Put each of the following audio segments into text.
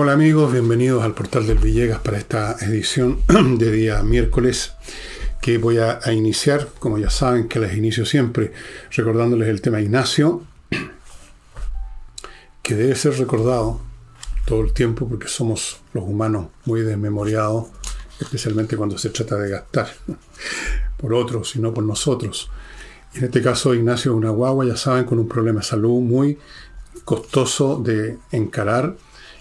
Hola amigos, bienvenidos al portal del Villegas para esta edición de día miércoles que voy a, iniciar, como ya saben que les inicio siempre, recordándoles el tema Ignacio, que debe ser recordado todo el tiempo porque somos los humanos muy desmemoriados, especialmente cuando se trata de gastar por otros y no por nosotros. En este caso Ignacio es una guagua, ya saben, con un problema de salud muy costoso de encarar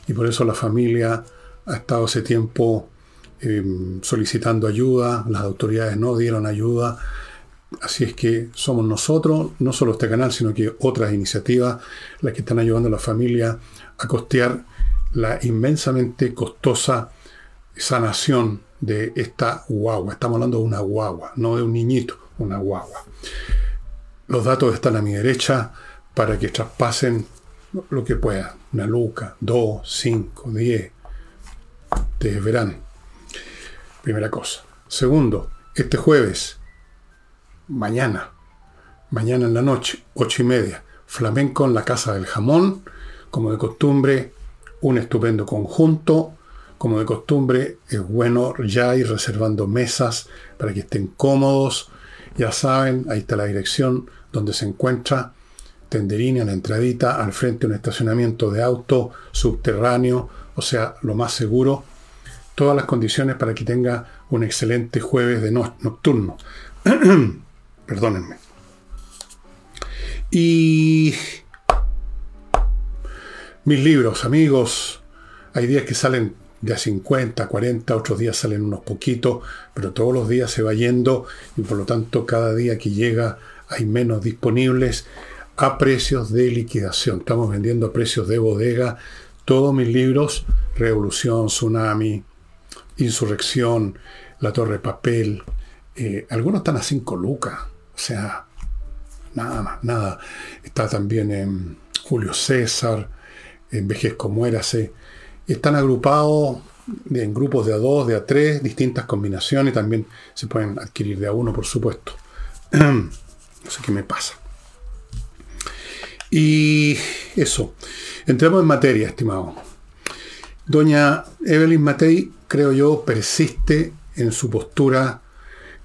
y por eso la familia ha estado ese tiempo eh, solicitando ayuda, las autoridades no dieron ayuda, así es que somos nosotros, no solo este canal, sino que otras iniciativas, las que están ayudando a la familia a costear la inmensamente costosa sanación de esta guagua. Estamos hablando de una guagua, no de un niñito, una guagua. Los datos están a mi derecha para que traspasen lo que pueda. Una luca, dos, cinco, diez. Ustedes verán. Primera cosa. Segundo, este jueves, mañana, mañana en la noche, ocho y media, flamenco en la Casa del Jamón, como de costumbre, un estupendo conjunto. Como de costumbre, es bueno ya ir reservando mesas para que estén cómodos. Ya saben, ahí está la dirección donde se encuentra Tenderini, a la entradita, al frente un estacionamiento de auto subterráneo, o sea, lo más seguro. Todas las condiciones para que tenga un excelente jueves de nocturno. Perdónenme. Y mis libros, amigos, hay días que salen de a 50, 40, otros días salen unos poquitos, pero todos los días se va yendo y por lo tanto cada día que llega hay menos disponibles a precios de liquidación. Estamos vendiendo a precios de bodega todos mis libros, Revolución, Tsunami, Insurrección, La Torre Papel. Eh, algunos están a 5 lucas, o sea, nada más, nada. Está también en Julio César, en Vejez Muérase. Están agrupados en grupos de a dos, de a tres, distintas combinaciones. También se pueden adquirir de a uno, por supuesto. no sé qué me pasa. Y eso. Entremos en materia, estimado. Doña Evelyn Matei, creo yo, persiste en su postura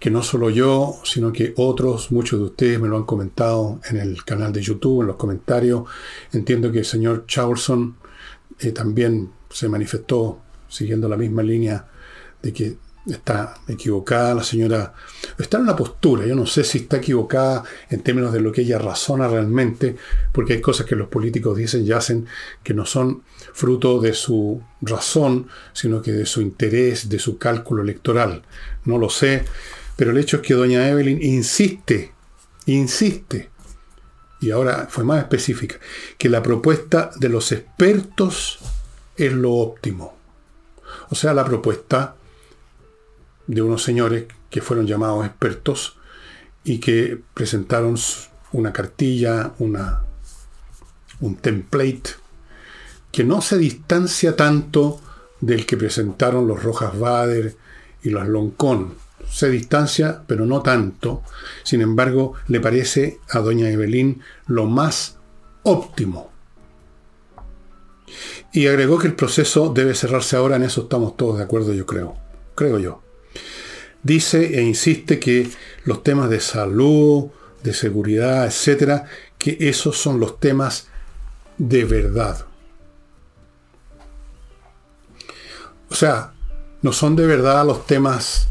que no solo yo, sino que otros, muchos de ustedes me lo han comentado en el canal de YouTube, en los comentarios. Entiendo que el señor Charlson eh, también se manifestó siguiendo la misma línea de que está equivocada la señora, está en una postura, yo no sé si está equivocada en términos de lo que ella razona realmente, porque hay cosas que los políticos dicen y hacen que no son fruto de su razón, sino que de su interés, de su cálculo electoral. No lo sé, pero el hecho es que doña Evelyn insiste, insiste, y ahora fue más específica, que la propuesta de los expertos es lo óptimo. O sea, la propuesta de unos señores que fueron llamados expertos y que presentaron una cartilla, una, un template que no se distancia tanto del que presentaron los Rojas Bader y los Loncón. Se distancia, pero no tanto. Sin embargo, le parece a doña Evelyn lo más óptimo. Y agregó que el proceso debe cerrarse ahora, en eso estamos todos de acuerdo, yo creo. Creo yo dice e insiste que los temas de salud, de seguridad, etcétera, que esos son los temas de verdad. O sea, no son de verdad los temas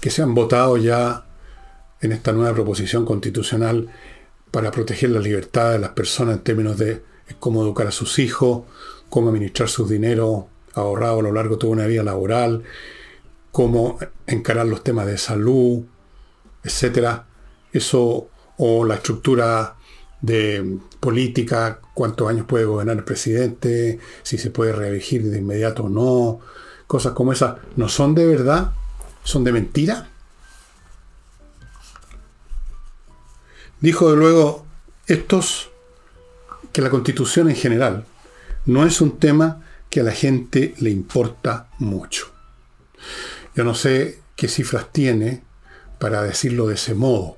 que se han votado ya en esta nueva proposición constitucional para proteger la libertad de las personas en términos de cómo educar a sus hijos, cómo administrar su dinero ahorrado a lo largo de toda una vida laboral, cómo encarar los temas de salud, etcétera. Eso, o la estructura de política, cuántos años puede gobernar el presidente, si se puede reelegir de inmediato o no, cosas como esas, ¿no son de verdad? ¿Son de mentira? Dijo de luego, estos, que la constitución en general no es un tema que a la gente le importa mucho. Yo no sé qué cifras tiene para decirlo de ese modo.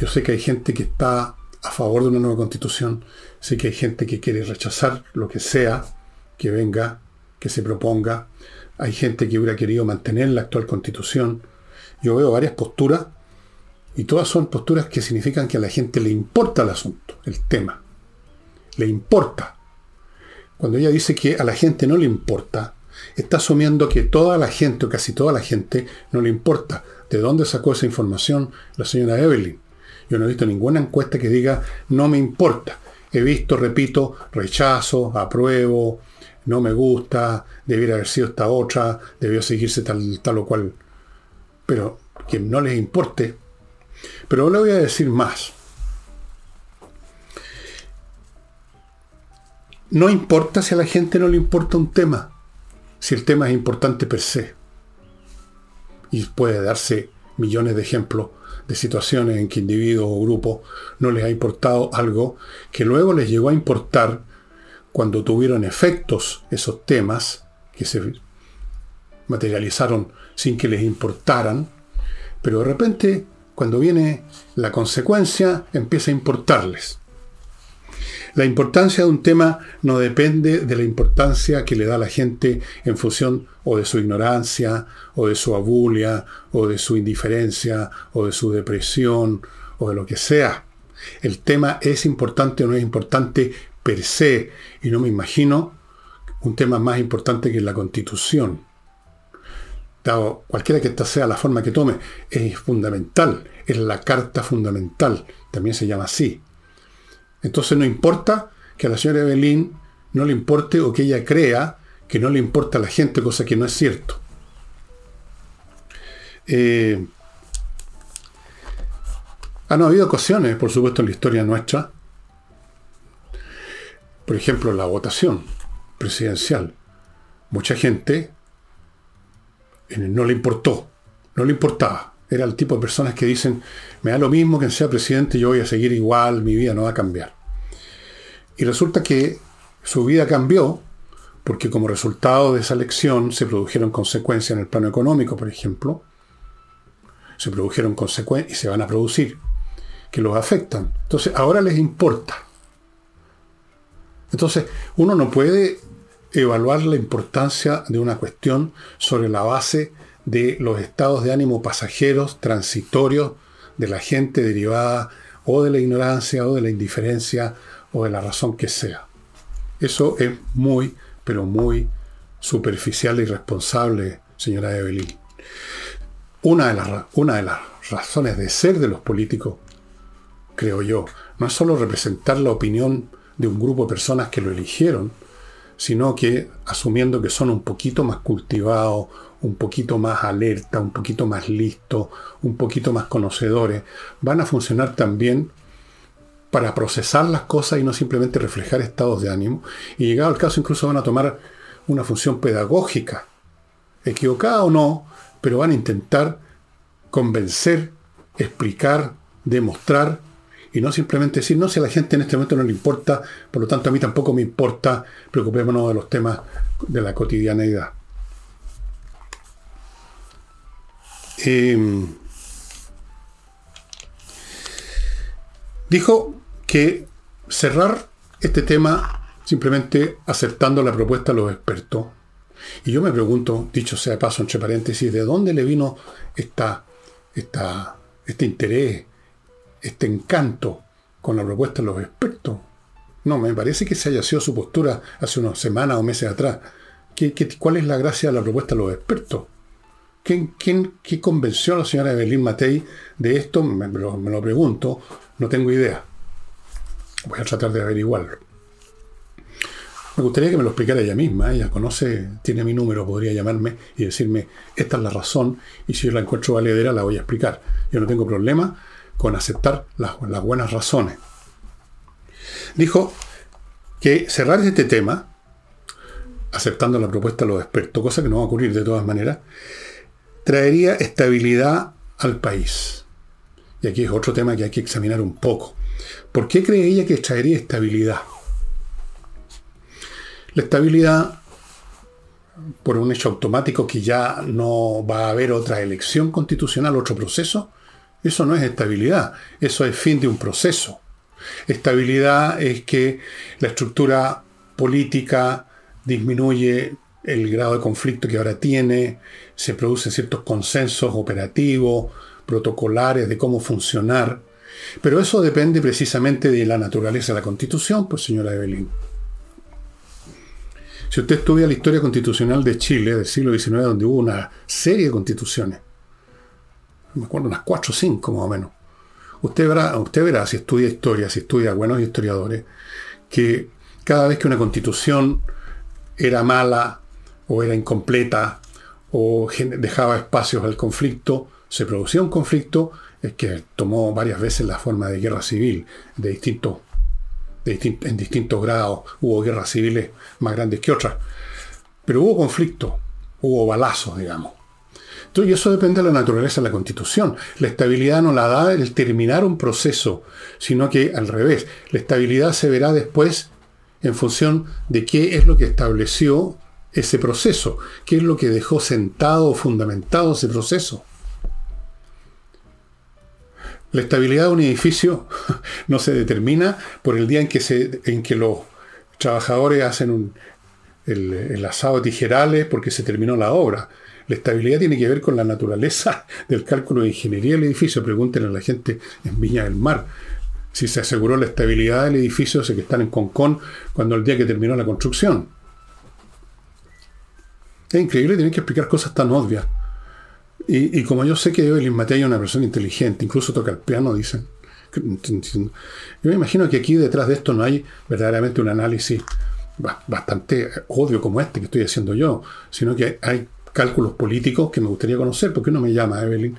Yo sé que hay gente que está a favor de una nueva constitución, sé que hay gente que quiere rechazar lo que sea que venga que se proponga. Hay gente que hubiera querido mantener la actual constitución. Yo veo varias posturas y todas son posturas que significan que a la gente le importa el asunto, el tema. Le importa. Cuando ella dice que a la gente no le importa, está asumiendo que toda la gente o casi toda la gente no le importa. ¿De dónde sacó esa información la señora Evelyn? Yo no he visto ninguna encuesta que diga no me importa. He visto, repito, rechazo, apruebo, no me gusta, debiera haber sido esta otra, debió seguirse tal, tal o cual. Pero que no les importe. Pero le voy a decir más. No importa si a la gente no le importa un tema, si el tema es importante per se. Y puede darse millones de ejemplos de situaciones en que individuos o grupos no les ha importado algo que luego les llegó a importar cuando tuvieron efectos esos temas que se materializaron sin que les importaran, pero de repente cuando viene la consecuencia empieza a importarles. La importancia de un tema no depende de la importancia que le da la gente en función o de su ignorancia, o de su abulia, o de su indiferencia, o de su depresión, o de lo que sea. El tema es importante o no es importante per se, y no me imagino un tema más importante que la constitución. Dado cualquiera que esta sea la forma que tome, es fundamental, es la carta fundamental, también se llama así. Entonces no importa que a la señora Evelyn no le importe o que ella crea que no le importa a la gente, cosa que no es cierto. Eh, han habido ocasiones, por supuesto, en la historia nuestra, por ejemplo, la votación presidencial. Mucha gente eh, no le importó, no le importaba. Era el tipo de personas que dicen, me da lo mismo que sea presidente, yo voy a seguir igual, mi vida no va a cambiar. Y resulta que su vida cambió porque como resultado de esa elección se produjeron consecuencias en el plano económico, por ejemplo. Se produjeron consecuencias y se van a producir, que los afectan. Entonces, ahora les importa. Entonces, uno no puede evaluar la importancia de una cuestión sobre la base de los estados de ánimo pasajeros, transitorios, de la gente derivada o de la ignorancia o de la indiferencia o de la razón que sea. Eso es muy, pero muy superficial y irresponsable, señora Evelyn. Una de, las, una de las razones de ser de los políticos, creo yo, no es solo representar la opinión de un grupo de personas que lo eligieron, sino que asumiendo que son un poquito más cultivados, un poquito más alerta, un poquito más listo, un poquito más conocedores, van a funcionar también para procesar las cosas y no simplemente reflejar estados de ánimo. Y llegado al caso incluso van a tomar una función pedagógica, equivocada o no, pero van a intentar convencer, explicar, demostrar y no simplemente decir, no, si a la gente en este momento no le importa, por lo tanto a mí tampoco me importa, preocupémonos de los temas de la cotidianeidad. Em, dijo que cerrar este tema simplemente aceptando la propuesta de los expertos. Y yo me pregunto, dicho sea paso, entre paréntesis, ¿de dónde le vino esta, esta, este interés, este encanto con la propuesta de los expertos? No, me parece que se haya sido su postura hace unas semanas o meses atrás. ¿Qué, cuál es la gracia de la propuesta de los expertos? ¿Quién, qué convenció a la señora Evelyn Matei de esto? Me, me lo pregunto, no tengo idea. Voy a tratar de averiguarlo. Me gustaría que me lo explicara ella misma. Ella conoce, tiene mi número, podría llamarme y decirme, esta es la razón, y si la encuentro valedera, la voy a explicar. Yo no tengo problema con aceptar las, buenas razones. Dijo que cerrar este tema, aceptando la propuesta de los expertos, cosa que no va a ocurrir de todas maneras, traería estabilidad al país. Y aquí es otro tema que hay que examinar un poco. ¿Por qué cree ella que traería estabilidad? La estabilidad, por un hecho automático que ya no va a haber otra elección constitucional, otro proceso, eso no es estabilidad, eso es fin de un proceso. Estabilidad es que la estructura política disminuye el grado de conflicto que ahora tiene, se producen ciertos consensos operativos, protocolares de cómo funcionar. Pero eso depende precisamente de la naturaleza de la constitución, pues señora Evelyn. Si usted estudia la historia constitucional de Chile del siglo XIX, donde hubo una serie de constituciones, me acuerdo unas cuatro o cinco más o menos, usted verá, usted verá si estudia historia, si estudia buenos historiadores, que cada vez que una constitución era mala o era incompleta o dejaba espacios al conflicto, se producía un conflicto que tomó varias veces la forma de guerra civil de distintos en distintos grados, hubo guerras civiles más grandes que otras, pero hubo conflicto, hubo balazos, digamos. Entonces, y eso depende de la naturaleza de la constitución. La estabilidad no la da el terminar un proceso, sino que al revés, la estabilidad se verá después en función de qué es lo que estableció ese proceso, qué es lo que dejó sentado o fundamentado ese proceso. La estabilidad de un edificio no se determina por el día en que, se, en que los trabajadores hacen el, asado de tijerales porque se terminó la obra. La estabilidad tiene que ver con la naturaleza del cálculo de ingeniería del edificio. Pregúntenle a la gente en Viña del Mar si se aseguró la estabilidad del edificio, sé que están en Concón cuando el día que terminó la construcción. Es increíble, tienen que explicar cosas tan obvias. Y, como yo sé que Evelyn Matei es una persona inteligente, incluso toca el piano, dicen. Yo me imagino que aquí detrás de esto no hay verdaderamente un análisis bastante obvio como este que estoy haciendo yo, sino que hay cálculos políticos que me gustaría conocer. ¿Por qué no me llama Evelyn?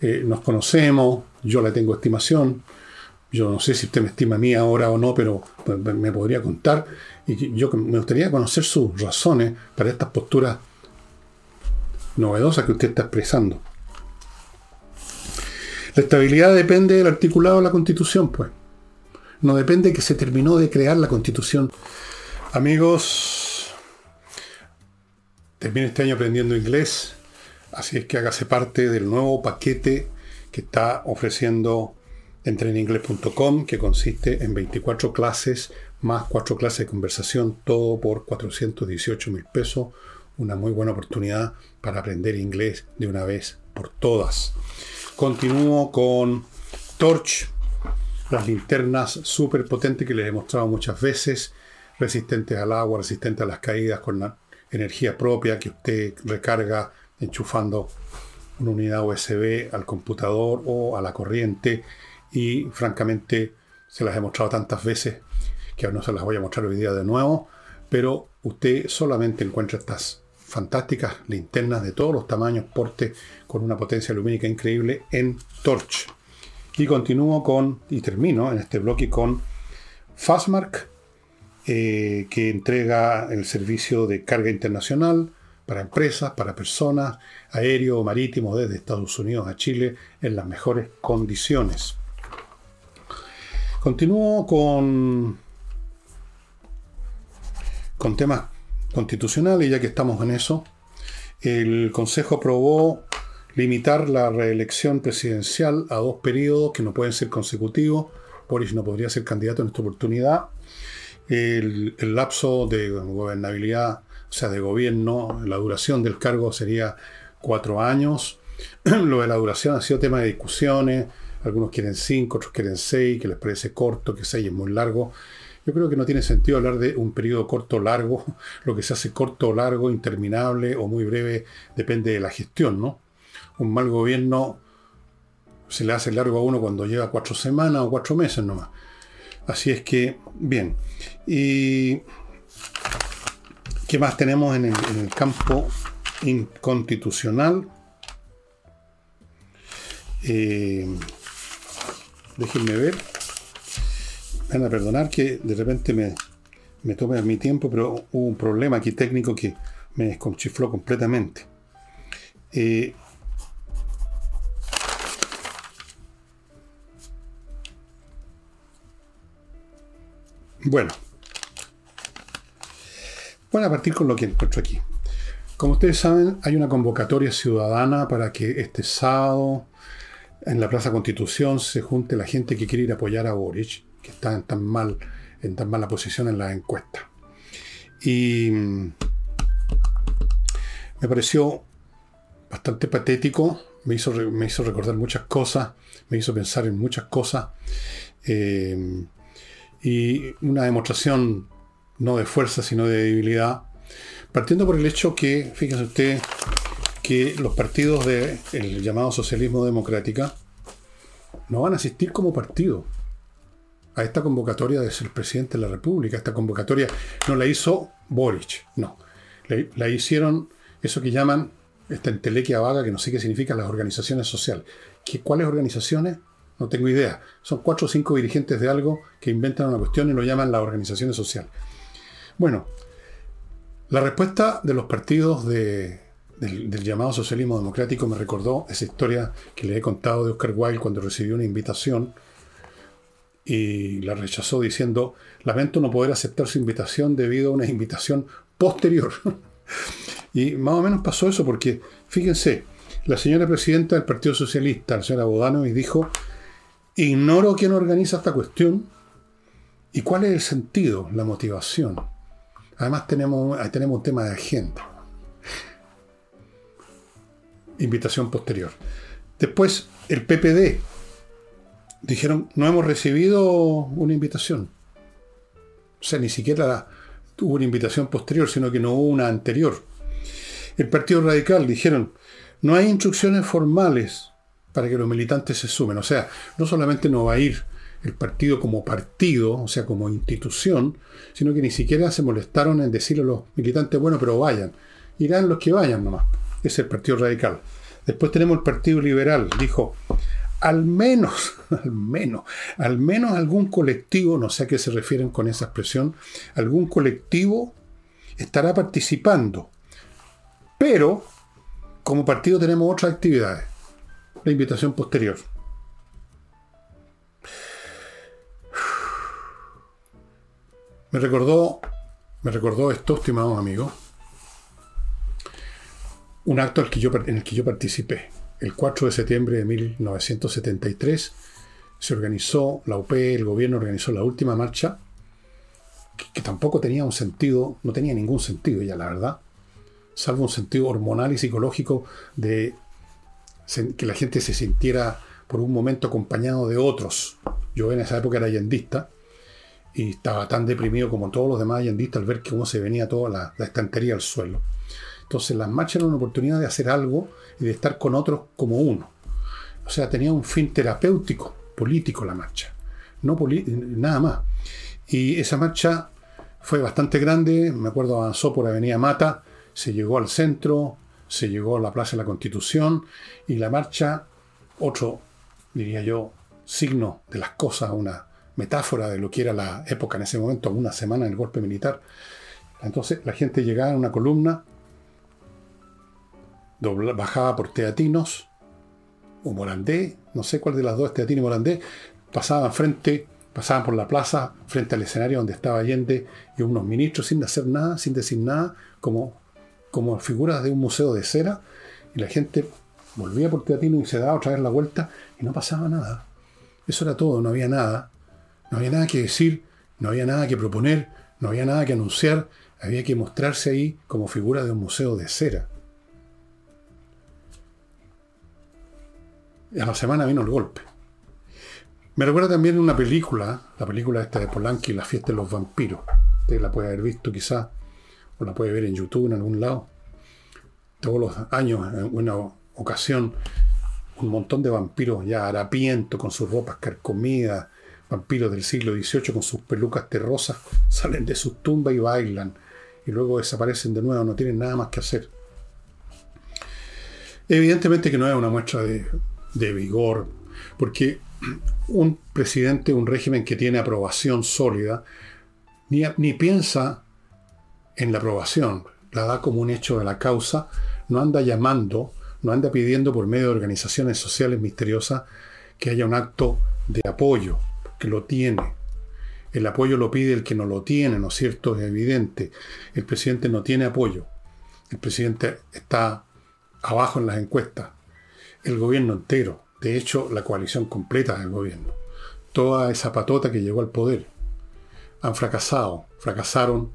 Eh, nos conocemos, yo le tengo estimación. Yo no sé si usted me estima a mí ahora o no, pero me podría contar. Y yo me gustaría conocer sus razones para estas posturas novedosa que usted está expresando. La estabilidad depende del articulado de la Constitución, pues. No depende que se terminó de crear la Constitución. Amigos, termine este año aprendiendo inglés, así es que hágase parte del nuevo paquete que está ofreciendo entreninglés.com, que consiste en 24 clases más 4 clases de conversación, todo por 418 mil pesos una muy buena oportunidad para aprender inglés de una vez por todas. Continúo con Torch, las linternas súper potentes que les he mostrado muchas veces, resistentes al agua, resistentes a las caídas, con la energía propia que usted recarga enchufando una unidad USB al computador o a la corriente y francamente se las he mostrado tantas veces que no se las voy a mostrar hoy día de nuevo, pero usted solamente encuentra estas fantásticas linternas de todos los tamaños, porte con una potencia lumínica increíble en Torch. Y continúo con, y termino en este bloque con Fastmark, eh, que entrega el servicio de carga internacional para empresas, para personas, aéreo o marítimo desde Estados Unidos a Chile en las mejores condiciones. Continúo con, con temas constitucional y ya que estamos en eso, el Consejo aprobó limitar la reelección presidencial a dos periodos que no pueden ser consecutivos. Boris no podría ser candidato en esta oportunidad. El, lapso de gobernabilidad, o sea, de gobierno, la duración del cargo sería cuatro años. Lo de la duración ha sido tema de discusiones. Algunos quieren cinco, otros quieren seis, que les parece corto, que seis es muy largo. Yo creo que no tiene sentido hablar de un periodo corto o largo. Lo que se hace corto o largo, interminable o muy breve, depende de la gestión, ¿no? Un mal gobierno se le hace largo a uno cuando lleva cuatro semanas o cuatro meses nomás. Así es que, bien. ¿Y qué más tenemos en el, campo inconstitucional? Eh, déjenme ver van a perdonar que de repente me, me tome mi tiempo, pero hubo un problema aquí técnico que me desconchifló completamente. Eh, bueno, voy a partir con lo que encuentro aquí. Como ustedes saben, hay una convocatoria ciudadana para que este sábado en la Plaza Constitución se junte la gente que quiere ir a apoyar a Boric que está en tan, mal, en tan mala posición en las encuestas. Y, me pareció bastante patético, me hizo, me hizo recordar muchas cosas, me hizo pensar en muchas cosas, eh, y una demostración no de fuerza, sino de debilidad, partiendo por el hecho que, fíjense usted, que los partidos del llamado socialismo democrática no van a asistir como partido a esta convocatoria de ser presidente de la República. Esta convocatoria no la hizo Boric, no. La, hicieron eso que llaman esta entelequia vaga, que no sé qué significa, las organizaciones sociales. ¿Qué, ¿Cuáles organizaciones? No tengo idea. Son cuatro o cinco dirigentes de algo que inventan una cuestión y lo llaman las organizaciones sociales. Bueno, la respuesta de los partidos del, del, llamado socialismo democrático me recordó esa historia que le he contado de Oscar Wilde cuando recibió una invitación y la rechazó diciendo, lamento no poder aceptar su invitación debido a una invitación posterior. y más o menos pasó eso porque, fíjense, la señora presidenta del Partido Socialista, la señora Bodano, y dijo, ignoro quién organiza esta cuestión y cuál es el sentido, la motivación. Además tenemos, tenemos un tema de agenda. Invitación posterior. Después, el PPD, dijeron, no hemos recibido una invitación. O sea, ni siquiera hubo una invitación posterior, sino que no hubo una anterior. El Partido Radical dijeron, no hay instrucciones formales para que los militantes se sumen. O sea, no solamente no va a ir el partido como partido, o sea, como institución, sino que ni siquiera se molestaron en decirle a los militantes, bueno, pero vayan. Irán los que vayan nomás. Es el Partido Radical. Después tenemos el Partido Liberal. Dijo, al menos, al menos, al menos algún colectivo, no sé a qué se refieren con esa expresión, algún colectivo estará participando. Pero, como partido tenemos otras actividades. La invitación posterior. Me recordó, me recordó esto, estimados amigos, un acto que en el que yo participé el 4 de septiembre de 1973 se organizó, la UP, el gobierno organizó la última marcha, que, tampoco tenía un sentido, no tenía ningún sentido ya, la verdad, salvo un sentido hormonal y psicológico de que la gente se sintiera por un momento acompañado de otros. Yo en esa época era yendista y estaba tan deprimido como todos los demás yendistas al ver cómo se venía toda la, la estantería al suelo. Entonces las marchas eran una oportunidad de hacer algo y de estar con otros como uno. O sea, tenía un fin terapéutico, político la marcha, no nada más. Y esa marcha fue bastante grande, me acuerdo avanzó por Avenida Mata, se llegó al centro, se llegó a la Plaza de la Constitución y la marcha, otro, diría yo, signo de las cosas, una metáfora de lo que era la época en ese momento, una semana del golpe militar. Entonces la gente llegaba en una columna bajaba por Teatinos o Morandé, no sé cuál de las dos, Teatino y Morandé, pasaban frente, pasaban por la plaza, frente al escenario donde estaba Allende y unos ministros sin hacer nada, sin decir nada, como, como figuras de un museo de cera, y la gente volvía por Teatino y se daba otra vez la vuelta y no pasaba nada. Eso era todo, no había nada. No había nada que decir, no había nada que proponer, no había nada que anunciar, había que mostrarse ahí como figura de un museo de cera. a la semana vino el golpe. Me recuerda también una película, la película esta de Polanski, La fiesta de los vampiros. Usted la puede haber visto quizás, la puede ver en YouTube en algún lado. Todos los años, en una ocasión, un montón de vampiros ya harapientos, con sus ropas carcomidas, vampiros del siglo XVIII con sus pelucas terrosas, salen de sus tumbas y bailan. Y luego desaparecen de nuevo, no tienen nada más que hacer. Evidentemente que no es una muestra de, de vigor, porque un presidente, un régimen que tiene aprobación sólida, ni, ni piensa en la aprobación, la da como un hecho de la causa, no anda llamando, no anda pidiendo por medio de organizaciones sociales misteriosas que haya un acto de apoyo, que lo tiene. El apoyo lo pide el que no lo tiene, ¿no es cierto? Es evidente. El presidente no tiene apoyo. El presidente está abajo en las encuestas el gobierno entero, de hecho la coalición completa del gobierno, toda esa patota que llegó al poder, han fracasado, fracasaron.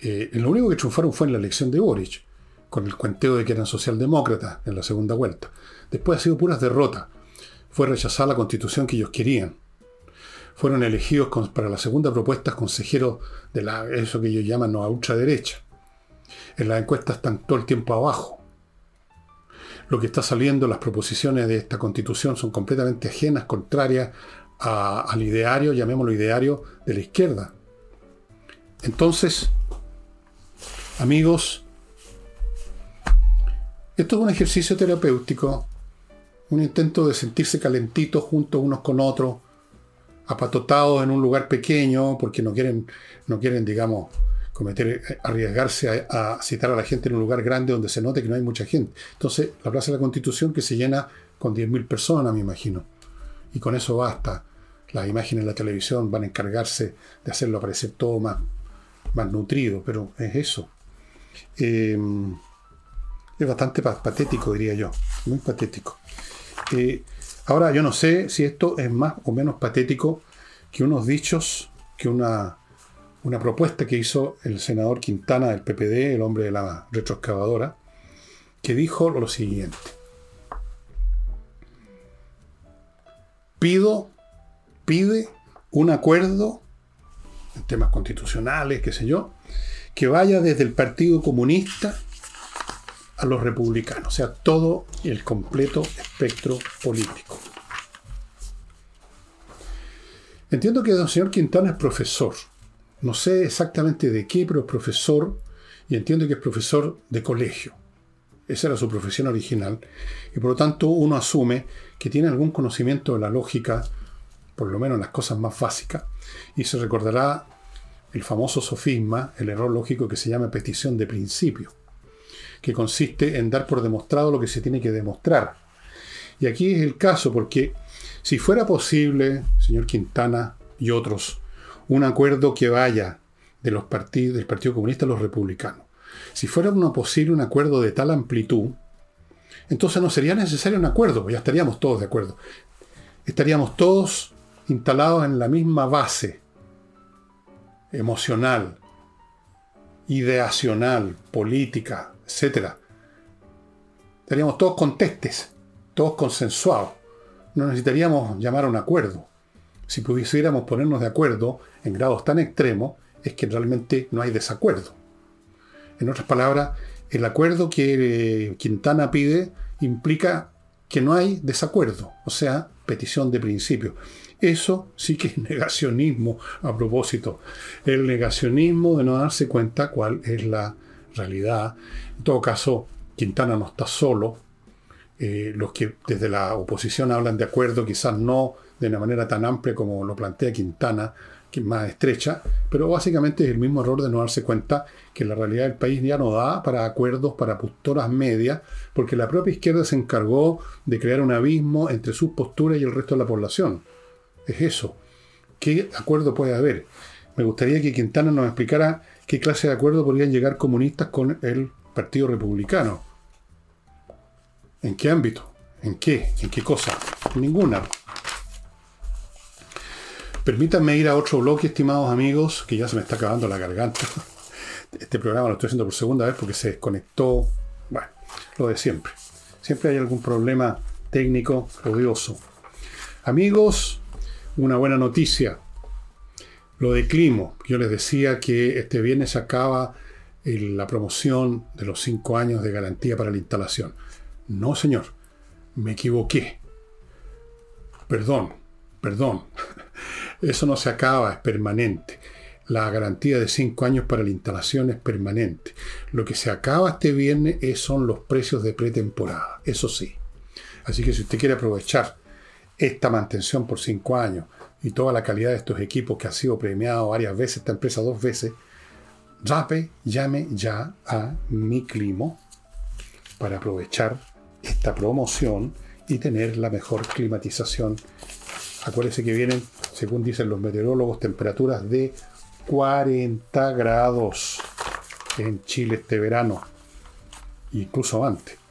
Eh, lo único que triunfaron fue en la elección de Boric, con el cuenteo de que eran socialdemócratas en la segunda vuelta. Después ha sido puras derrotas. Fue rechazada la constitución que ellos querían. Fueron elegidos para la segunda propuesta consejeros de la, eso que ellos llaman no, a ultraderecha. En las encuestas están todo el tiempo abajo. Lo que está saliendo, las proposiciones de esta constitución son completamente ajenas, contrarias al ideario, llamémoslo ideario, de la izquierda. Entonces, amigos, esto es un ejercicio terapéutico, un intento de sentirse calentitos juntos unos con otros, apatotados en un lugar pequeño, porque no quieren, no quieren digamos, cometer, arriesgarse a, citar a la gente en un lugar grande donde se note que no hay mucha gente. Entonces, la Plaza de la Constitución que se llena con 10.000 personas, me imagino. Y con eso basta. Las imágenes en la televisión van a encargarse de hacerlo parecer todo más, más nutrido, pero es eso. Eh, es bastante patético, diría yo. Muy patético. Eh, ahora, yo no sé si esto es más o menos patético que unos dichos, que una, una propuesta que hizo el senador Quintana del PPD, el hombre de la retroexcavadora, que dijo lo siguiente. Pido, pide un acuerdo en temas constitucionales, qué sé yo, que vaya desde el Partido Comunista a los republicanos, o sea, todo el completo espectro político. Entiendo que el señor Quintana es profesor. No sé exactamente de qué, pero es profesor y entiendo que es profesor de colegio. Esa era su profesión original. Y por lo tanto uno asume que tiene algún conocimiento de la lógica, por lo menos en las cosas más básicas, y se recordará el famoso sofisma, el error lógico que se llama petición de principio que consiste en dar por demostrado lo que se tiene que demostrar. Y aquí es el caso, porque si fuera posible, señor Quintana y otros, un acuerdo que vaya de los partidos, del Partido Comunista a los republicanos, si fuera uno posible un acuerdo de tal amplitud, entonces no sería necesario un acuerdo, ya estaríamos todos de acuerdo. Estaríamos todos instalados en la misma base emocional, ideacional, política, etc. Estaríamos todos contestes, todos consensuados. No necesitaríamos llamar a un acuerdo. Si pudiéramos ponernos de acuerdo en grados tan extremos, es que realmente no hay desacuerdo. En otras palabras, el acuerdo que eh, Quintana pide implica que no hay desacuerdo, o sea, petición de principio. Eso sí que es negacionismo a propósito. El negacionismo de no darse cuenta cuál es la realidad. En todo caso, Quintana no está solo. Eh, los que desde la oposición hablan de acuerdo, quizás no de una manera tan amplia como lo plantea Quintana, que es más estrecha, pero básicamente es el mismo error de no darse cuenta que la realidad del país ya no da para acuerdos, para posturas medias, porque la propia izquierda se encargó de crear un abismo entre sus posturas y el resto de la población. Es eso. ¿Qué acuerdo puede haber? Me gustaría que Quintana nos explicara qué clase de acuerdo podrían llegar comunistas con el Partido Republicano. ¿En qué ámbito? ¿En qué? ¿En qué cosa? Ninguna. Permítanme ir a otro bloque, estimados amigos, que ya se me está acabando la garganta. Este programa lo estoy haciendo por segunda vez porque se desconectó. Bueno, lo de siempre. Siempre hay algún problema técnico odioso. Amigos, una buena noticia. Lo de Climo, yo les decía que este viernes acaba la promoción de los cinco años de garantía para la instalación. No, señor, me equivoqué. Perdón, perdón. Eso no se acaba, es permanente. La garantía de cinco años para la instalación es permanente. Lo que se acaba este viernes son los precios de pretemporada, eso sí. Así que si usted quiere aprovechar esta mantención por cinco años, y toda la calidad de estos equipos que ha sido premiado varias veces, esta empresa dos veces, rape, llame ya a mi climo para aprovechar esta promoción y tener la mejor climatización. Acuérdense que vienen, según dicen los meteorólogos, temperaturas de 40 grados en Chile este verano, incluso antes.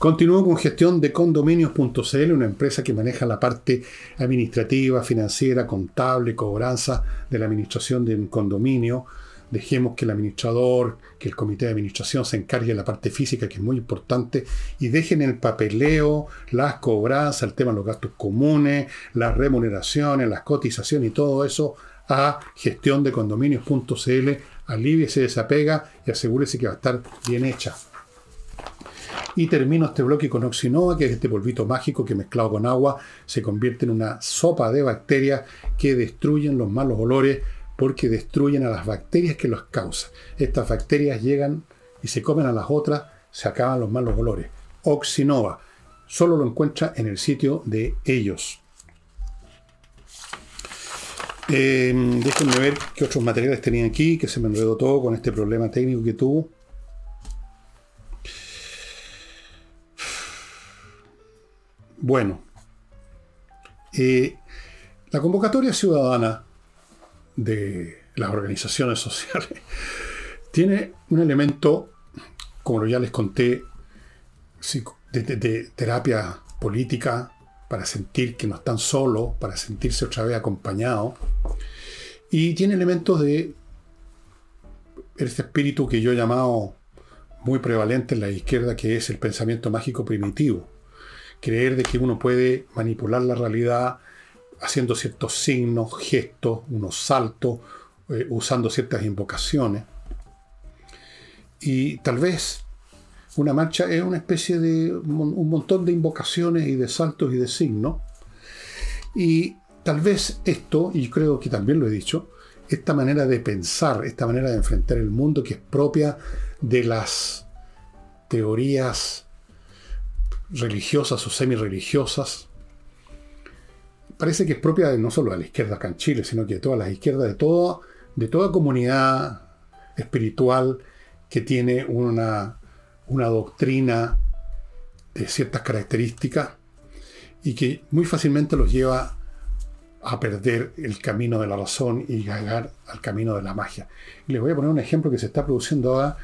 Continúo con gestión de condominios.cl, una empresa que maneja la parte administrativa, financiera, contable, cobranza de la administración de un condominio, dejemos que el administrador, que el comité de administración se encargue de la parte física, que es muy importante, y dejen el papeleo, las cobranzas, el tema de los gastos comunes, las remuneraciones, las cotizaciones y todo eso a gestión de condominios.cl, aliviese esa pega y asegúrese que va a estar bien hecha. Y termino este bloque con Oxinova, que es este polvito mágico que mezclado con agua se convierte en una sopa de bacterias que destruyen los malos olores porque destruyen a las bacterias que los causan. Estas bacterias llegan y se comen a las otras, se acaban los malos olores. Oxinova. Solo lo encuentra en el sitio de ellos. Eh, déjenme ver qué otros materiales tenían aquí, que se me enredó todo con este problema técnico que tuvo. Bueno, eh, la convocatoria ciudadana de las organizaciones sociales tiene un elemento, como ya les conté, de, terapia política para sentir que no están solos, para sentirse otra vez acompañados. Y tiene elementos de este espíritu que yo he llamado muy prevalente en la izquierda, que es el pensamiento mágico primitivo creer de que uno puede manipular la realidad haciendo ciertos signos, gestos, unos saltos, eh, usando ciertas invocaciones. Y tal vez una marcha es una especie de un montón de invocaciones y de saltos y de signos. Y tal vez esto, y creo que también lo he dicho, esta manera de pensar, esta manera de enfrentar el mundo que es propia de las teorías religiosas o semi-religiosas, parece que es propia de no solo de la izquierda acá en Chile, sino que de todas las izquierdas, de, todo, de toda comunidad espiritual que tiene una, una doctrina de ciertas características y que muy fácilmente los lleva a perder el camino de la razón y llegar al camino de la magia. les voy a poner un ejemplo que se está produciendo ahora,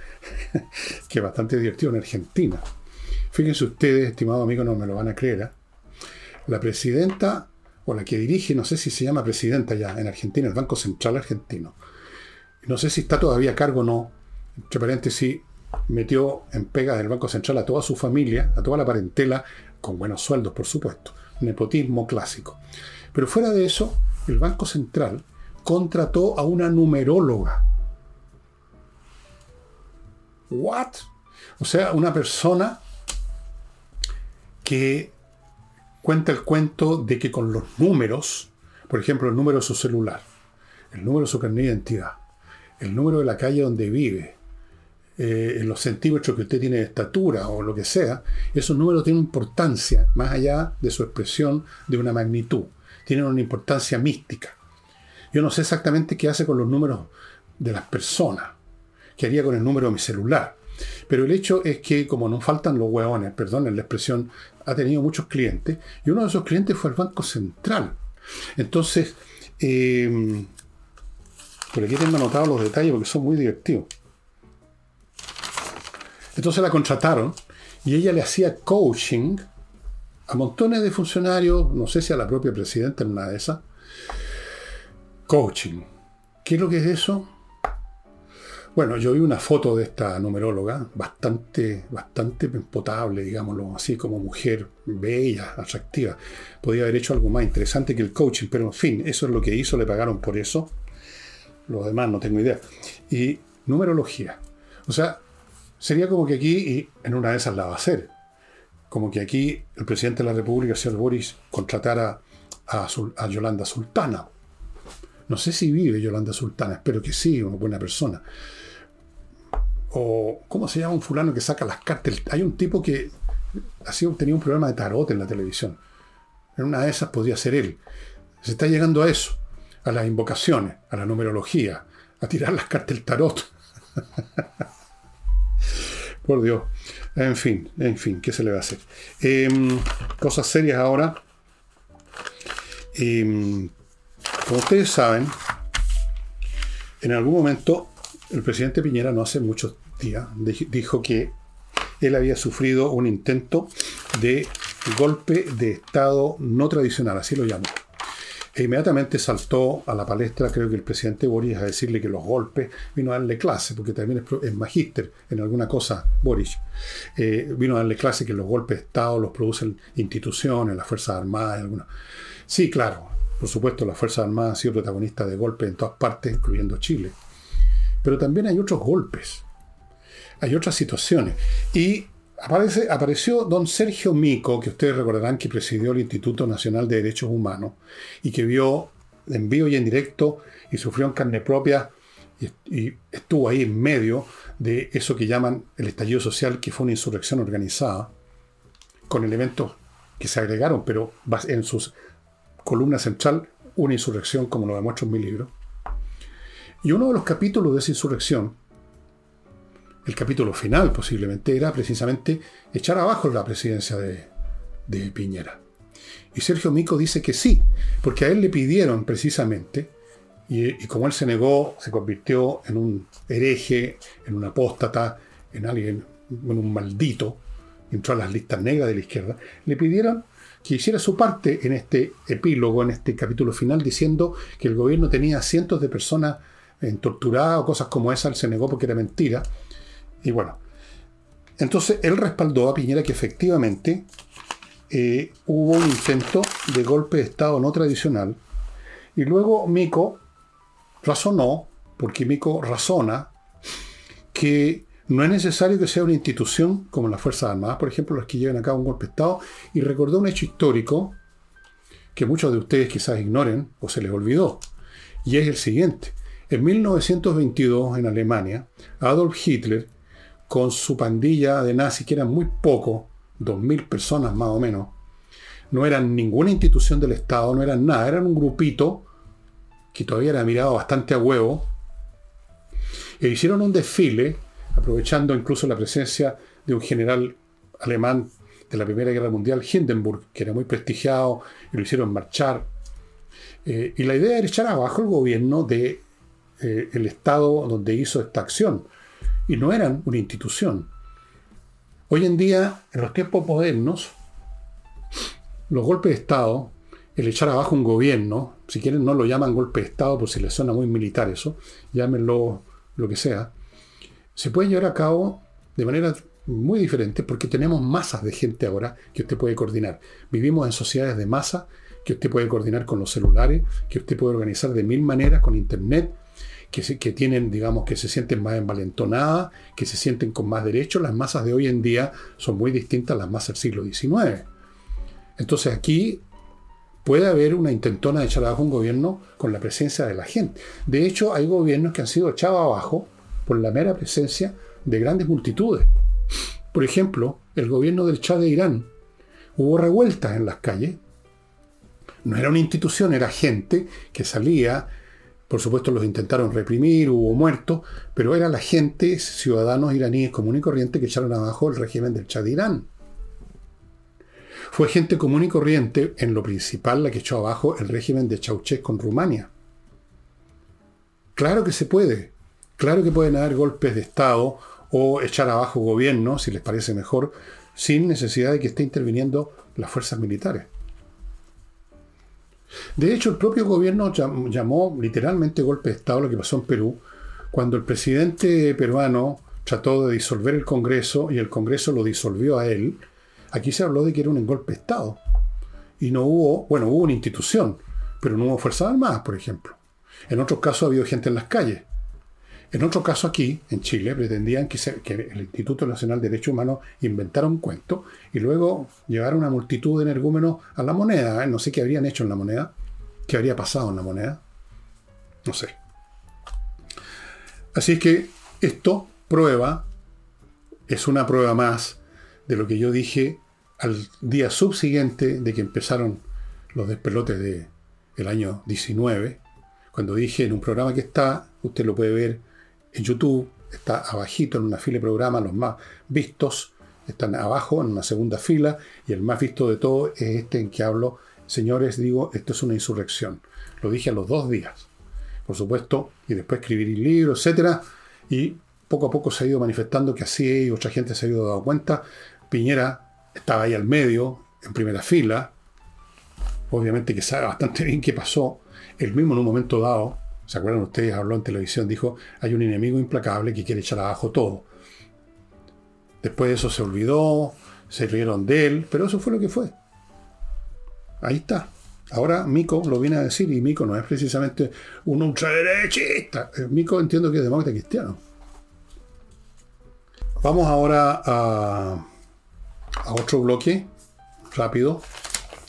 que es bastante divertido en Argentina. Fíjense ustedes, estimados amigos, no me lo van a creer. ¿eh? La presidenta, o la que dirige, no sé si se llama presidenta ya en Argentina, el Banco Central Argentino. No sé si está todavía a cargo o no. Entre paréntesis, metió en pega del Banco Central a toda su familia, a toda la parentela, con buenos sueldos, por supuesto. Nepotismo clásico. Pero fuera de eso, el Banco Central contrató a una numeróloga. ¿What? O sea, una persona que cuenta el cuento de que con los números, por ejemplo, el número de su celular, el número de su carnet de identidad, el número de la calle donde vive, eh, los centímetros que usted tiene de estatura o lo que sea, esos números tienen importancia, más allá de su expresión de una magnitud. Tienen una importancia mística. Yo no sé exactamente qué hace con los números de las personas, qué haría con el número de mi celular. Pero el hecho es que, como no faltan los hueones, perdón la expresión, ha tenido muchos clientes y uno de esos clientes fue el Banco Central. Entonces, eh, por aquí tengo anotados los detalles porque son muy divertidos. Entonces la contrataron y ella le hacía coaching a montones de funcionarios, no sé si a la propia presidenta en una de esas. Coaching. ¿Qué es lo que es eso? Bueno, yo vi una foto de esta numeróloga, bastante, bastante potable, digámoslo así, como mujer bella, atractiva. Podía haber hecho algo más interesante que el coaching, pero en fin, eso es lo que hizo, le pagaron por eso. Lo demás no tengo idea. Y numerología. O sea, sería como que aquí, y en una de esas la va a hacer, como que aquí el presidente de la República, señor Boris, contratara a Yolanda Sultana. No sé si vive Yolanda Sultana, espero que sí, una buena persona o ¿cómo se llama un fulano que saca las cartas? Hay un tipo que así tenía un programa de tarot en la televisión. En una de esas podría ser él. Se está llegando a eso, a las invocaciones, a la numerología, a tirar las cartas del tarot. Por Dios. En fin, en fin, ¿qué se le va a hacer? Em, cosas serias ahora. Em, como ustedes saben, en algún momento el presidente Piñera no hace mucho dijo que él había sufrido un intento de golpe de Estado no tradicional, así lo llamó. E inmediatamente saltó a la palestra, creo que el presidente Boris, a decirle que los golpes, vino a darle clase, porque también es, magíster en alguna cosa, Boris, eh, vino a darle clase que los golpes de Estado los producen instituciones, las Fuerzas Armadas, alguna. Sí, claro, por supuesto, las Fuerzas Armadas han sido protagonistas de golpes en todas partes, incluyendo Chile. Pero también hay otros golpes, hay otras situaciones. Y Aparece, apareció don Sergio Mico, que ustedes recordarán que presidió el Instituto Nacional de Derechos Humanos y que vio en vivo y en directo y sufrió en carne propia y, estuvo ahí en medio de eso que llaman el estallido social, que fue una insurrección organizada, con elementos que se agregaron, pero en su columna central, una insurrección como lo demuestro en mi libro. Y uno de los capítulos de esa insurrección el capítulo final posiblemente era precisamente echar abajo la presidencia de, Piñera. Y Sergio Mico dice que sí, porque a él le pidieron precisamente, y, como él se negó, se convirtió en un hereje, en un apóstata, en alguien, en un maldito, entró a las listas negras de la izquierda, le pidieron que hiciera su parte en este epílogo, en este capítulo final, diciendo que el gobierno tenía cientos de personas torturadas o cosas como esa, él se negó porque era mentira, y bueno, entonces él respaldó a Piñera que efectivamente eh, hubo un intento de golpe de Estado no tradicional. Y luego Mico razonó, porque Mico razona, que no es necesario que sea una institución como las Fuerzas Armadas, por ejemplo, las que lleven a cabo un golpe de Estado, y recordó un hecho histórico que muchos de ustedes quizás ignoren o se les olvidó, y es el siguiente. En 1922, en Alemania, Adolf Hitler con su pandilla de nazis, que eran muy pocos, 2.000 personas más o menos, no eran ninguna institución del Estado, no eran nada, eran un grupito que todavía era mirado bastante a huevo, e hicieron un desfile, aprovechando incluso la presencia de un general alemán de la Primera Guerra Mundial, Hindenburg, que era muy prestigiado, y lo hicieron marchar. Eh, y la idea era echar abajo el gobierno del de, eh, Estado donde hizo esta acción y no eran una institución. Hoy en día, en los tiempos modernos, los golpes de Estado, el echar abajo un gobierno, si quieren no lo llaman golpe de Estado por si les suena muy militar eso, llámenlo lo que sea, se puede llevar a cabo de manera muy diferente porque tenemos masas de gente ahora que usted puede coordinar. Vivimos en sociedades de masa que usted puede coordinar con los celulares, que usted puede organizar de mil maneras con Internet, que, tienen, digamos, que se sienten más envalentonadas, que se sienten con más derechos. Las masas de hoy en día son muy distintas a las masas del siglo XIX. Entonces aquí puede haber una intentona de echar abajo un gobierno con la presencia de la gente. De hecho, hay gobiernos que han sido echados abajo por la mera presencia de grandes multitudes. Por ejemplo, el gobierno del Shah de Irán. Hubo revueltas en las calles. No era una institución, era gente que salía por supuesto los intentaron reprimir, hubo muertos, pero era la gente, ciudadanos iraníes común y corriente que echaron abajo el régimen del Shah de Irán. Fue gente común y corriente, en lo principal, la que echó abajo el régimen de Ceausescu con Rumania. Claro que se puede. Claro que pueden haber golpes de Estado o echar abajo gobierno, si les parece mejor, sin necesidad de que esté interviniendo las fuerzas militares. De hecho, el propio gobierno llamó literalmente golpe de Estado lo que pasó en Perú, cuando el presidente peruano trató de disolver el Congreso y el Congreso lo disolvió a él. Aquí se habló de que era un golpe de Estado. Y no hubo, bueno, hubo una institución, pero no hubo Fuerzas Armadas, por ejemplo. En otros casos ha habido gente en las calles. En otro caso aquí, en Chile, pretendían que, el Instituto Nacional de Derechos Humanos inventara un cuento y luego llevara una multitud de energúmenos a la moneda. ¿eh? No sé qué habrían hecho en la moneda, qué habría pasado en la moneda. No sé. Así es que esto prueba, es una prueba más de lo que yo dije al día subsiguiente de que empezaron los despelotes del año 19, cuando dije en un programa que está, usted lo puede ver en YouTube, está abajito en una fila de programas, los más vistos están abajo en una segunda fila y el más visto de todo es este en que hablo, señores, digo, esto es una insurrección. Lo dije a los dos días, por supuesto, y después escribir el libro, etc. Y poco a poco se ha ido manifestando que así y otra gente se ha ido dando cuenta. Piñera estaba ahí al medio, en primera fila, obviamente que sabe bastante bien qué pasó, él mismo en un momento dado, ¿se acuerdan ustedes? Habló en televisión, dijo, hay un enemigo implacable que quiere echar abajo todo. Después de eso se olvidó, se rieron de él, pero eso fue lo que fue. Ahí está. Ahora Mico lo viene a decir y Mico no es precisamente un ultraderechista. Eh, Mico entiendo que es demócrata cristiano. Vamos ahora a, a otro bloque rápido,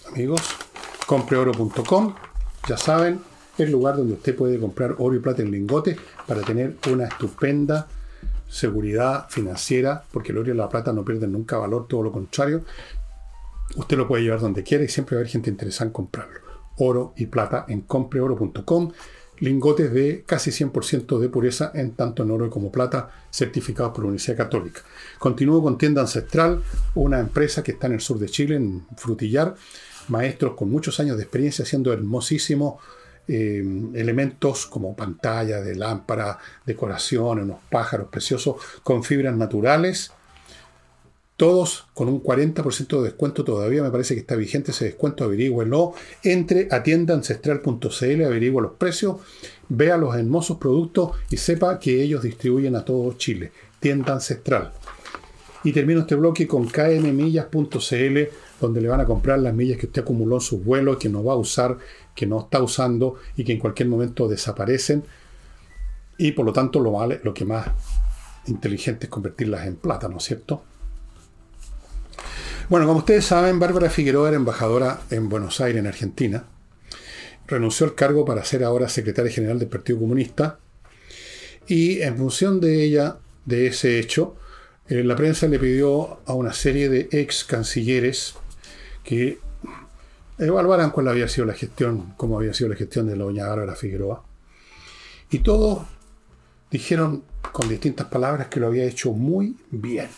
amigos. Compreoro.com. Ya saben, el lugar donde usted puede comprar oro y plata en lingotes para tener una estupenda seguridad financiera, porque el oro y la plata no pierden nunca valor, todo lo contrario. Usted lo puede llevar donde quiera y siempre va a haber gente interesada en comprarlo. Oro y plata en compreoro.com. Lingotes de casi 100% de pureza en tanto en oro como plata, certificados por la Universidad Católica. Continúo con Tienda Ancestral, una empresa que está en el sur de Chile, en Frutillar. Maestros con muchos años de experiencia haciendo hermosísimos eh, elementos como pantalla de lámpara, decoración, unos pájaros preciosos con fibras naturales todos con un 40% de descuento todavía, me parece que está vigente ese descuento, averígüenlo. Entre a tiendaancestral.cl, averigua los precios, vea los hermosos productos y sepa que ellos distribuyen a todo Chile. Tienda Ancestral. Y termino este bloque con kmmillas.cl, donde le van a comprar las millas que usted acumuló en sus vuelos, que no va a usar, que no está usando y que en cualquier momento desaparecen. Y por lo tanto lo, vale, lo que más inteligente es convertirlas en plata, ¿no es cierto? Bueno, como ustedes saben, Bárbara Figueroa era embajadora en Buenos Aires, en Argentina. Renunció al cargo para ser ahora secretaria general del Partido Comunista. Y en función de ella, de ese hecho, eh, la prensa le pidió a una serie de ex cancilleres que evaluaran cuál había sido la gestión, cómo había sido la gestión de la doña Bárbara Figueroa. Y todos dijeron con distintas palabras que lo había hecho muy bien.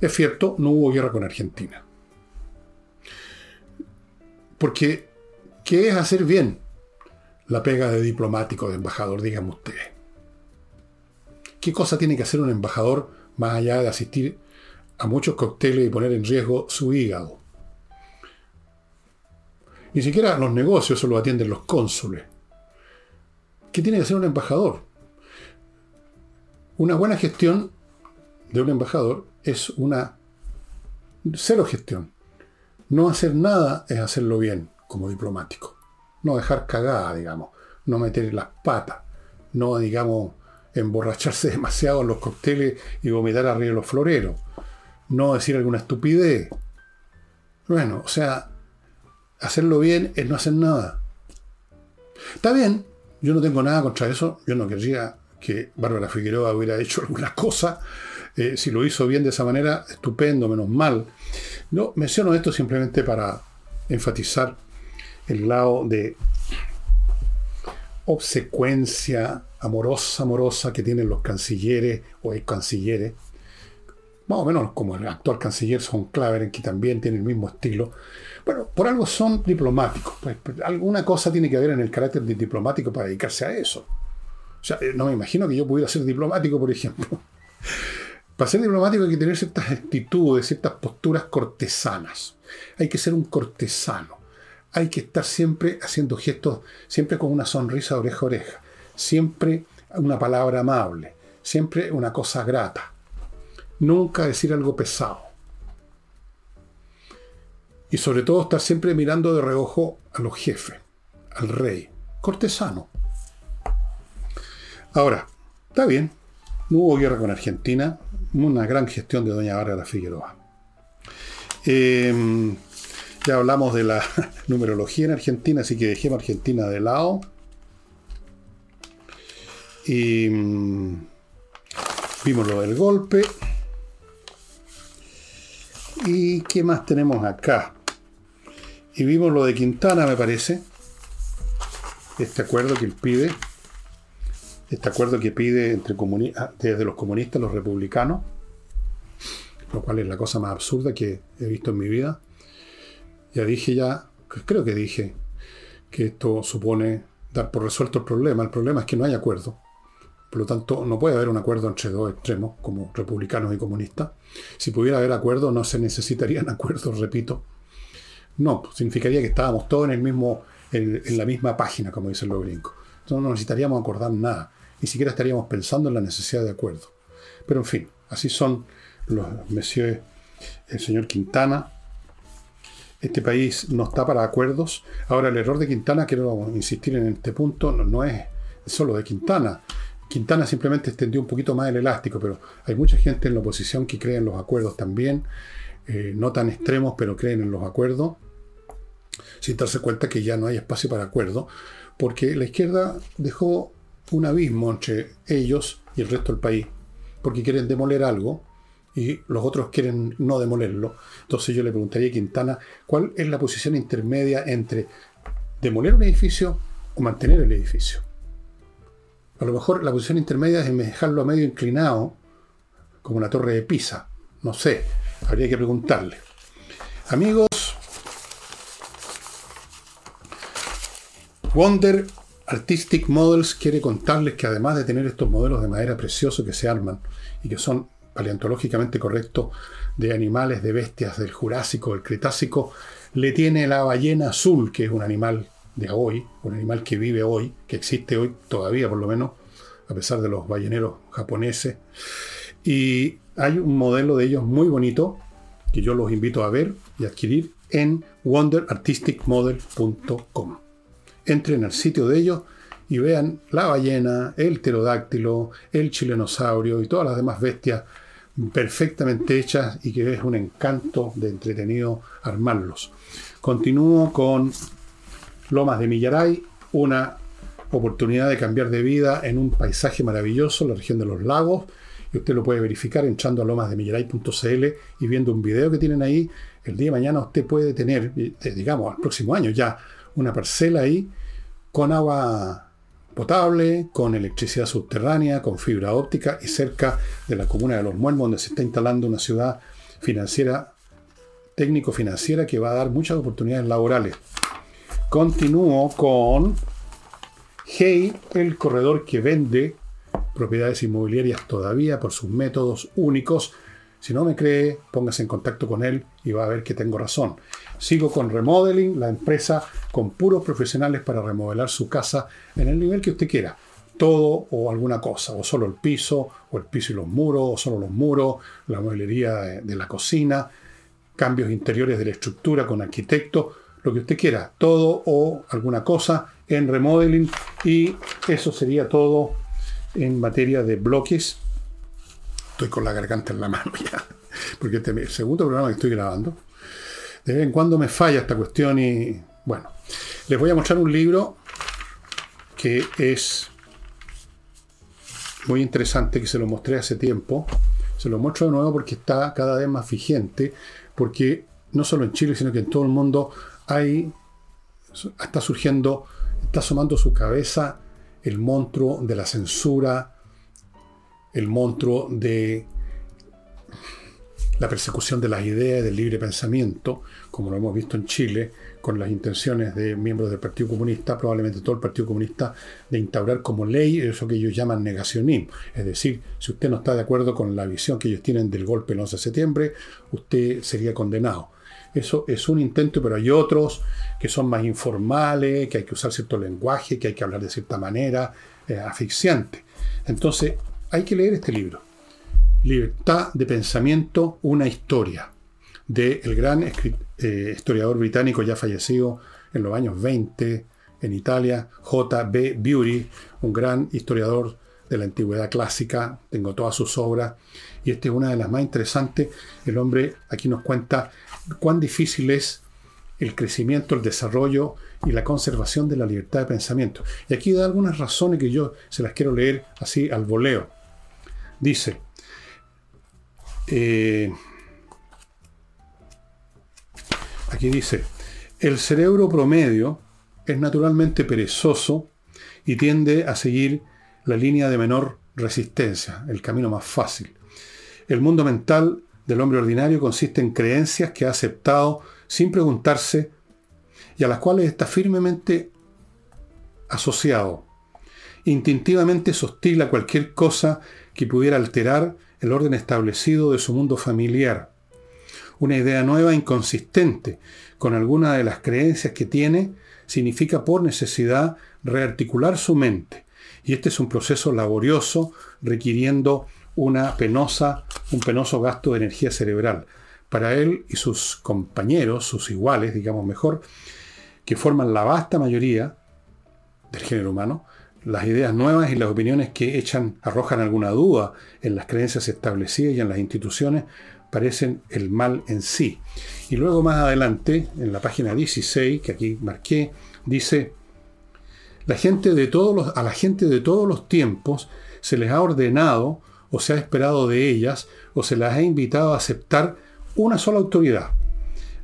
Es cierto, no hubo guerra con Argentina. Porque, ¿qué es hacer bien la pega de diplomático, de embajador? Díganme ustedes. ¿Qué cosa tiene que hacer un embajador más allá de asistir a muchos cócteles y poner en riesgo su hígado? Ni siquiera los negocios solo atienden los cónsules. ¿Qué tiene que hacer un embajador? Una buena gestión de un embajador es una cero gestión. No hacer nada es hacerlo bien como diplomático. No dejar cagada, digamos. No meter las patas. No, digamos, emborracharse demasiado en los cócteles y vomitar arriba de los floreros. No decir alguna estupidez. Bueno, o sea, hacerlo bien es no hacer nada. Está bien, yo no tengo nada contra eso. Yo no querría que Bárbara Figueroa hubiera hecho alguna cosa eh, si lo hizo bien de esa manera, estupendo, menos mal. No, menciono esto simplemente para enfatizar el lado de obsecuencia amorosa, amorosa que tienen los cancilleres o ex cancilleres, más o menos como el actual canciller Son Claveren, que también tiene el mismo estilo. Bueno, por algo son diplomáticos. Pues, alguna cosa tiene que haber en el carácter de diplomático para dedicarse a eso. O sea, no me imagino que yo pudiera ser diplomático, por ejemplo. Para ser diplomático hay que tener ciertas actitudes, ciertas posturas cortesanas. Hay que ser un cortesano. Hay que estar siempre haciendo gestos, siempre con una sonrisa oreja a oreja. Siempre una palabra amable. Siempre una cosa grata. Nunca decir algo pesado. Y sobre todo estar siempre mirando de reojo a los jefes, al rey. Cortesano. Ahora, está bien. No hubo guerra con Argentina, una gran gestión de doña Bárbara Figueroa. Em, ya hablamos de la numerología en Argentina, así que dejemos Argentina de lado. Y mm, vimos lo del golpe. ¿Y qué más tenemos acá? Y vimos lo de Quintana, me parece. Este acuerdo que él pide este acuerdo que pide entre ah, desde los comunistas los republicanos, lo cual es la cosa más absurda que he visto en mi vida. Ya dije ya, creo que dije, que esto supone dar por resuelto el problema. El problema es que no hay acuerdo. Por lo tanto, no puede haber un acuerdo entre dos extremos, como republicanos y comunistas. Si pudiera haber acuerdo, no se necesitarían acuerdos, repito. No, significaría que estábamos todos en, el mismo, en, la misma página, como dicen los gringos. Entonces no necesitaríamos acordar nada. Ni siquiera estaríamos pensando en la necesidad de acuerdo. Pero en fin, así son los monsieur, el señor Quintana. Este país no está para acuerdos. Ahora, el error de Quintana, quiero insistir en este punto, no es solo de Quintana. Quintana simplemente extendió un poquito más el elástico, pero hay mucha gente en la oposición que cree en los acuerdos también, eh, no tan extremos, pero creen en los acuerdos, sin darse cuenta que ya no hay espacio para acuerdo, porque la izquierda dejó un abismo entre ellos y el resto del país, porque quieren demoler algo y los otros quieren no demolerlo. Entonces yo le preguntaría a Quintana, ¿cuál es la posición intermedia entre demoler un edificio o mantener el edificio? A lo mejor la posición intermedia es dejarlo medio inclinado, como una torre de Pisa. No sé, habría que preguntarle. Amigos, Wonder Artistic Models quiere contarles que además de tener estos modelos de madera preciosos que se arman y que son paleontológicamente correctos de animales, de bestias del Jurásico, del Cretácico, le tiene la ballena azul, que es un animal de hoy, un animal que vive hoy, que existe hoy todavía por lo menos, a pesar de los balleneros japoneses. Y hay un modelo de ellos muy bonito que yo los invito a ver y adquirir en wonderartisticmodel.com. Entren al sitio de ellos y vean la ballena, el pterodáctilo, el chilenosaurio y todas las demás bestias perfectamente hechas y que es un encanto de entretenido armarlos. Continúo con Lomas de Millaray, una oportunidad de cambiar de vida en un paisaje maravilloso, la región de los lagos. Y usted lo puede verificar entrando a lomasdemillaray.cl y viendo un video que tienen ahí. El día de mañana usted puede tener, eh, digamos, al próximo año ya, una parcela ahí con agua potable, con electricidad subterránea, con fibra óptica y cerca de la comuna de Los Muermos, donde se está instalando una ciudad financiera, técnico-financiera, que va a dar muchas oportunidades laborales. Continúo con Hey, el corredor que vende propiedades inmobiliarias todavía por sus métodos únicos. Si no me cree, póngase en contacto con él y va a ver que tengo razón. Sigo con Remodeling, la empresa con puros profesionales para remodelar su casa en el nivel que usted quiera. Todo o alguna cosa, o solo el piso, o el piso y los muros, o solo los muros, la mueblería de la cocina, cambios interiores de la estructura con arquitecto lo que usted quiera, todo o alguna cosa en remodeling y eso sería todo en materia de bloques. Estoy con la garganta en la mano ya, porque este es el segundo programa que estoy grabando. De vez en cuando me falla esta cuestión y bueno, les voy a mostrar un libro que es muy interesante, que se lo mostré hace tiempo. Se lo muestro de nuevo porque está cada vez más vigente, porque no solo en Chile, sino que en todo el mundo hay, está surgiendo, está asomando su cabeza el monstruo de la censura, el monstruo de la persecución de las ideas, del libre pensamiento, como lo hemos visto en Chile, con las intenciones de miembros del Partido Comunista, probablemente todo el Partido Comunista, de instaurar como ley eso que ellos llaman negacionismo. Es decir, si usted no está de acuerdo con la visión que ellos tienen del golpe el 11 de septiembre, usted sería condenado. Eso es un intento, pero hay otros que son más informales, que hay que usar cierto lenguaje, que hay que hablar de cierta manera, eh, asfixiante. Entonces, hay que leer este libro. Libertad de pensamiento, una historia, del gran eh, historiador británico ya fallecido en los años 20 en Italia, J.B. Beauty, un gran historiador de la antigüedad clásica, tengo todas sus obras, y esta es una de las más interesantes. El hombre aquí nos cuenta cuán difícil es el crecimiento, el desarrollo y la conservación de la libertad de pensamiento. Y aquí da algunas razones que yo se las quiero leer así al voleo. Dice, eh, aquí dice, el cerebro promedio es naturalmente perezoso y tiende a seguir la línea de menor resistencia, el camino más fácil. El mundo mental del hombre ordinario consiste en creencias que ha aceptado sin preguntarse y a las cuales está firmemente asociado. Instintivamente sostila cualquier cosa que pudiera alterar el orden establecido de su mundo familiar. Una idea nueva inconsistente con alguna de las creencias que tiene significa por necesidad rearticular su mente. Y este es un proceso laborioso requiriendo una penosa, un penoso gasto de energía cerebral. Para él y sus compañeros, sus iguales, digamos mejor, que forman la vasta mayoría del género humano, las ideas nuevas y las opiniones que echan, arrojan alguna duda en las creencias establecidas y en las instituciones parecen el mal en sí. Y luego más adelante, en la página 16, que aquí marqué, dice, la gente de todos los, a la gente de todos los tiempos se les ha ordenado o se ha esperado de ellas o se las ha invitado a aceptar una sola autoridad.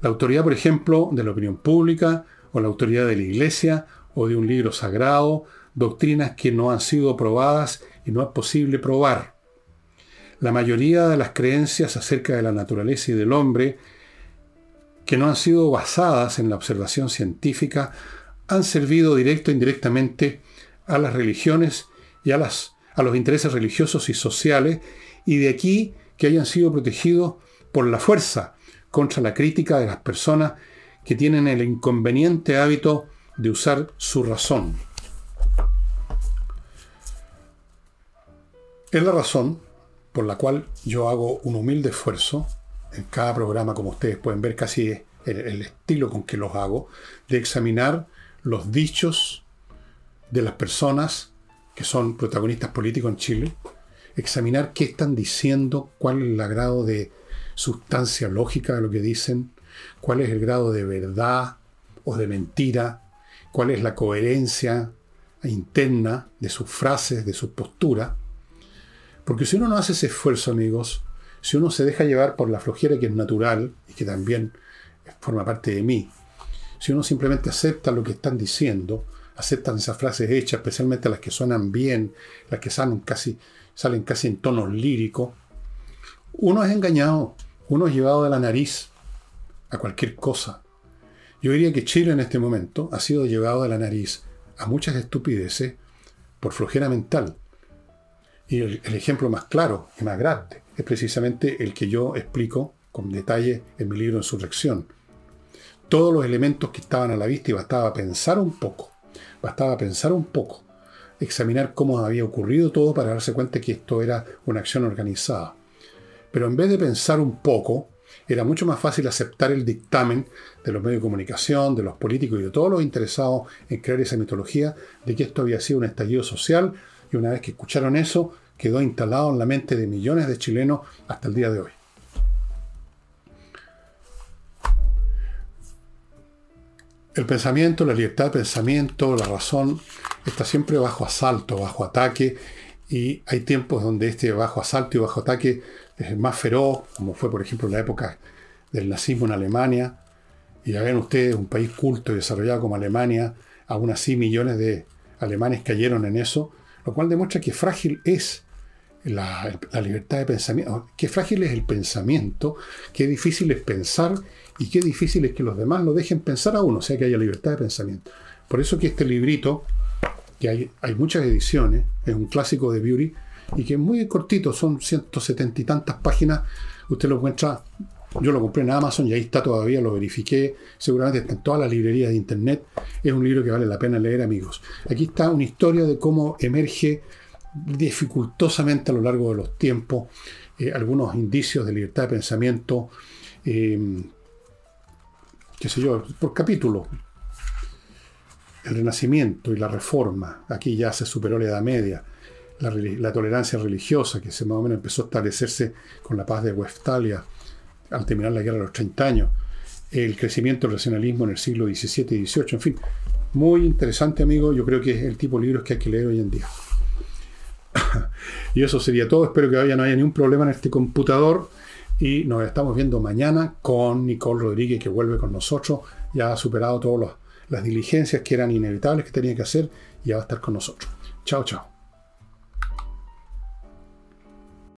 La autoridad, por ejemplo, de la opinión pública o la autoridad de la iglesia o de un libro sagrado, doctrinas que no han sido probadas y no es posible probar. La mayoría de las creencias acerca de la naturaleza y del hombre que no han sido basadas en la observación científica han servido directo e indirectamente a las religiones y a, las, a los intereses religiosos y sociales, y de aquí que hayan sido protegidos por la fuerza contra la crítica de las personas que tienen el inconveniente hábito de usar su razón. Es la razón por la cual yo hago un humilde esfuerzo en cada programa, como ustedes pueden ver, casi el, el estilo con que los hago, de examinar los dichos de las personas que son protagonistas políticos en Chile, examinar qué están diciendo, cuál es el grado de sustancia lógica de lo que dicen, cuál es el grado de verdad o de mentira, cuál es la coherencia interna de sus frases, de sus posturas. Porque si uno no hace ese esfuerzo, amigos, si uno se deja llevar por la flojera que es natural y que también forma parte de mí, si uno simplemente acepta lo que están diciendo, aceptan esas frases hechas, especialmente las que suenan bien, las que salen casi, salen casi en tonos líricos, uno es engañado, uno es llevado de la nariz a cualquier cosa. Yo diría que Chile en este momento ha sido llevado de la nariz a muchas estupideces por flojera mental. Y el, ejemplo más claro y más grande es precisamente el que yo explico con detalle en mi libro Insurrección todos los elementos que estaban a la vista y bastaba pensar un poco, bastaba pensar un poco, examinar cómo había ocurrido todo para darse cuenta que esto era una acción organizada. Pero en vez de pensar un poco, era mucho más fácil aceptar el dictamen de los medios de comunicación, de los políticos y de todos los interesados en crear esa mitología de que esto había sido un estallido social y una vez que escucharon eso, quedó instalado en la mente de millones de chilenos hasta el día de hoy. El pensamiento, la libertad de pensamiento, la razón, está siempre bajo asalto, bajo ataque, y hay tiempos donde este bajo asalto y bajo ataque es más feroz, como fue por ejemplo la época del nazismo en Alemania, y ya ven ustedes, un país culto y desarrollado como Alemania, aún así millones de alemanes cayeron en eso, lo cual demuestra que frágil es la, la libertad de pensamiento, qué frágil es el pensamiento, qué difícil es pensar y qué difícil es que los demás lo dejen pensar a uno, o sea que haya libertad de pensamiento. Por eso que este librito, que hay, hay muchas ediciones, es un clásico de Beauty, y que es muy cortito, son 170 y tantas páginas, usted lo encuentra, yo lo compré en Amazon y ahí está todavía, lo verifiqué, seguramente está en todas las librerías de internet, es un libro que vale la pena leer amigos. Aquí está una historia de cómo emerge dificultosamente a lo largo de los tiempos eh, algunos indicios de libertad de pensamiento, eh, qué sé yo, por capítulo. El Renacimiento y la Reforma, aquí ya se superó la Edad Media, la, tolerancia religiosa que se más o menos empezó a establecerse con la paz de Westfalia al terminar la guerra de los 30 años, el crecimiento del racionalismo en el siglo XVII y XVIII, en fin, muy interesante amigo, yo creo que es el tipo de libros que hay que leer hoy en día. y eso sería todo, espero que hoy no haya ningún problema en este computador. Y nos estamos viendo mañana con Nicole Rodríguez, que vuelve con nosotros. Ya ha superado todas las diligencias que eran inevitables que tenía que hacer y ya va a estar con nosotros. Chao, chao.